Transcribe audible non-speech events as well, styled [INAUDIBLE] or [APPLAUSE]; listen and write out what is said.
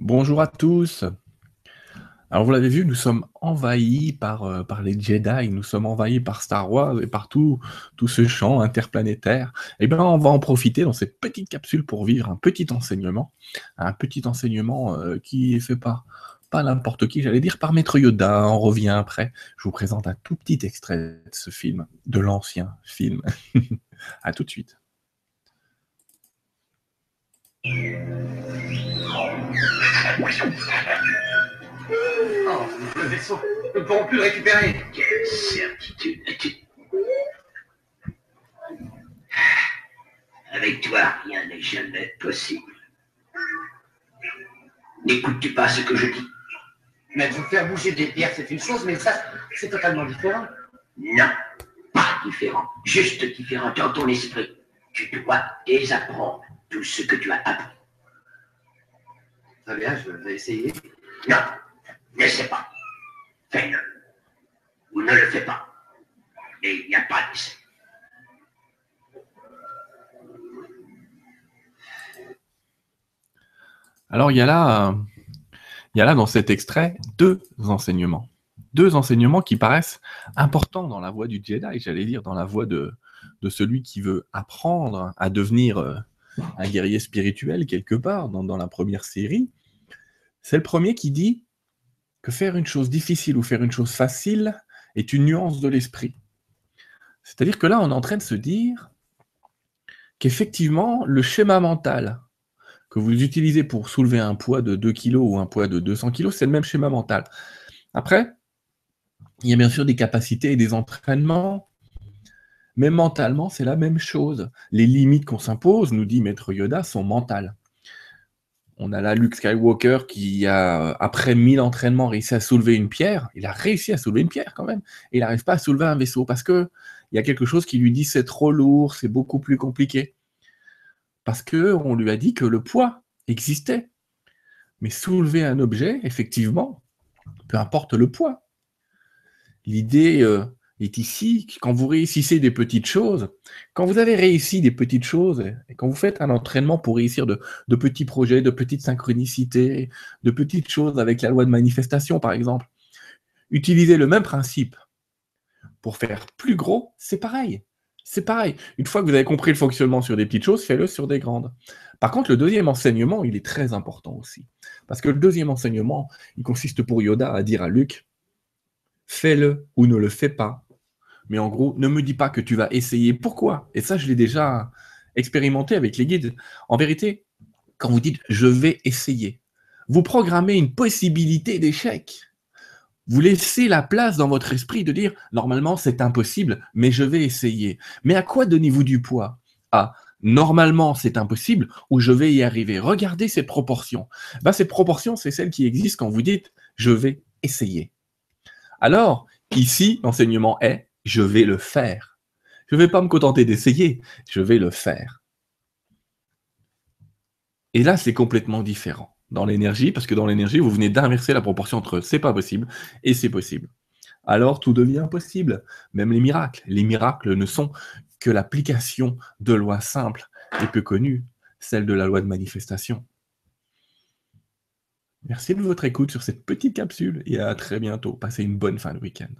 Bonjour à tous. Alors vous l'avez vu, nous sommes envahis par, euh, les Jedi, nous sommes envahis par Star Wars et par tout, tout ce champ interplanétaire. Eh bien, on va en profiter dans cette petite capsule pour vivre un petit enseignement, un petit enseignement euh, qui est fait par pas n'importe qui, j'allais dire par Maître Yoda. On revient après. Je vous présente un tout petit extrait de ce film, de l'ancien film. [LAUGHS] à tout de suite. Oh, le vaisseau. Nous ne pourrons plus le récupérer. Quelle certitude as-tu? Avec toi, rien n'est jamais possible. N'écoutes-tu pas ce que je dis? Mais vous faire bouger des pierres, c'est une chose, mais ça, c'est totalement différent. Non, pas différent. Juste différent dans ton esprit. Tu dois désapprendre tout ce que tu as appris. Très bien, je vais essayer. Non, ne sais pas. Fais-le. Ou ne le fais pas. Et il n'y a pas d'essai. Alors il y a là, il y a là dans cet extrait deux enseignements. Deux enseignements qui paraissent importants dans la voie du Jedi, j'allais dire dans la voie de, de celui qui veut apprendre à devenir euh, un guerrier spirituel quelque part dans, la première série. C'est le premier qui dit que faire une chose difficile ou faire une chose facile est une nuance de l'esprit. C'est-à-dire que là, on est en train de se dire qu'effectivement, le schéma mental que vous utilisez pour soulever un poids de 2 kg ou un poids de 200 kg, c'est le même schéma mental. Après, il y a bien sûr des capacités et des entraînements, mais mentalement, c'est la même chose. Les limites qu'on s'impose, nous dit Maître Yoda, sont mentales. On a là Luke Skywalker qui a, après 1000 entraînements, réussi à soulever une pierre. Il a réussi à soulever une pierre quand même. Et il n'arrive pas à soulever un vaisseau parce que il y a quelque chose qui lui dit c'est trop lourd, c'est beaucoup plus compliqué. Parce que on lui a dit que le poids existait. Mais soulever un objet, effectivement, peu importe le poids. L'idée euh, est ici, quand vous réussissez des petites choses, quand vous avez réussi des petites choses, et quand vous faites un entraînement pour réussir de, de petits projets, de petites synchronicités, de petites choses avec la loi de manifestation, par exemple, utilisez le même principe pour faire plus gros, c'est pareil. C'est pareil. Une fois que vous avez compris le fonctionnement sur des petites choses, faites-le sur des grandes. Par contre, le deuxième enseignement, il est très important aussi. Parce que le deuxième enseignement, il consiste pour Yoda à dire à Luc, fais-le ou ne le fais pas. Mais en gros, ne me dis pas que tu vas essayer. Pourquoi? Et ça, je l'ai déjà expérimenté avec les guides. En vérité, quand vous dites je vais essayer, vous programmez une possibilité d'échec. Vous laissez la place dans votre esprit de dire normalement c'est impossible, mais je vais essayer. Mais à quoi donnez-vous du poids? À normalement c'est impossible ou je vais y arriver? Regardez ces proportions. Ben, ces proportions, c'est celles qui existent quand vous dites je vais essayer. Alors, ici, l'enseignement est je vais le faire. Je ne vais pas me contenter d'essayer, je vais le faire. Et là, c'est complètement différent dans l'énergie, parce que dans l'énergie, vous venez d'inverser la proportion entre c'est pas possible et c'est possible. Alors tout devient possible, même les miracles. Les miracles ne sont que l'application de lois simples et peu connues, celle de la loi de manifestation. Merci de votre écoute sur cette petite capsule et à très bientôt. Passez une bonne fin de week-end.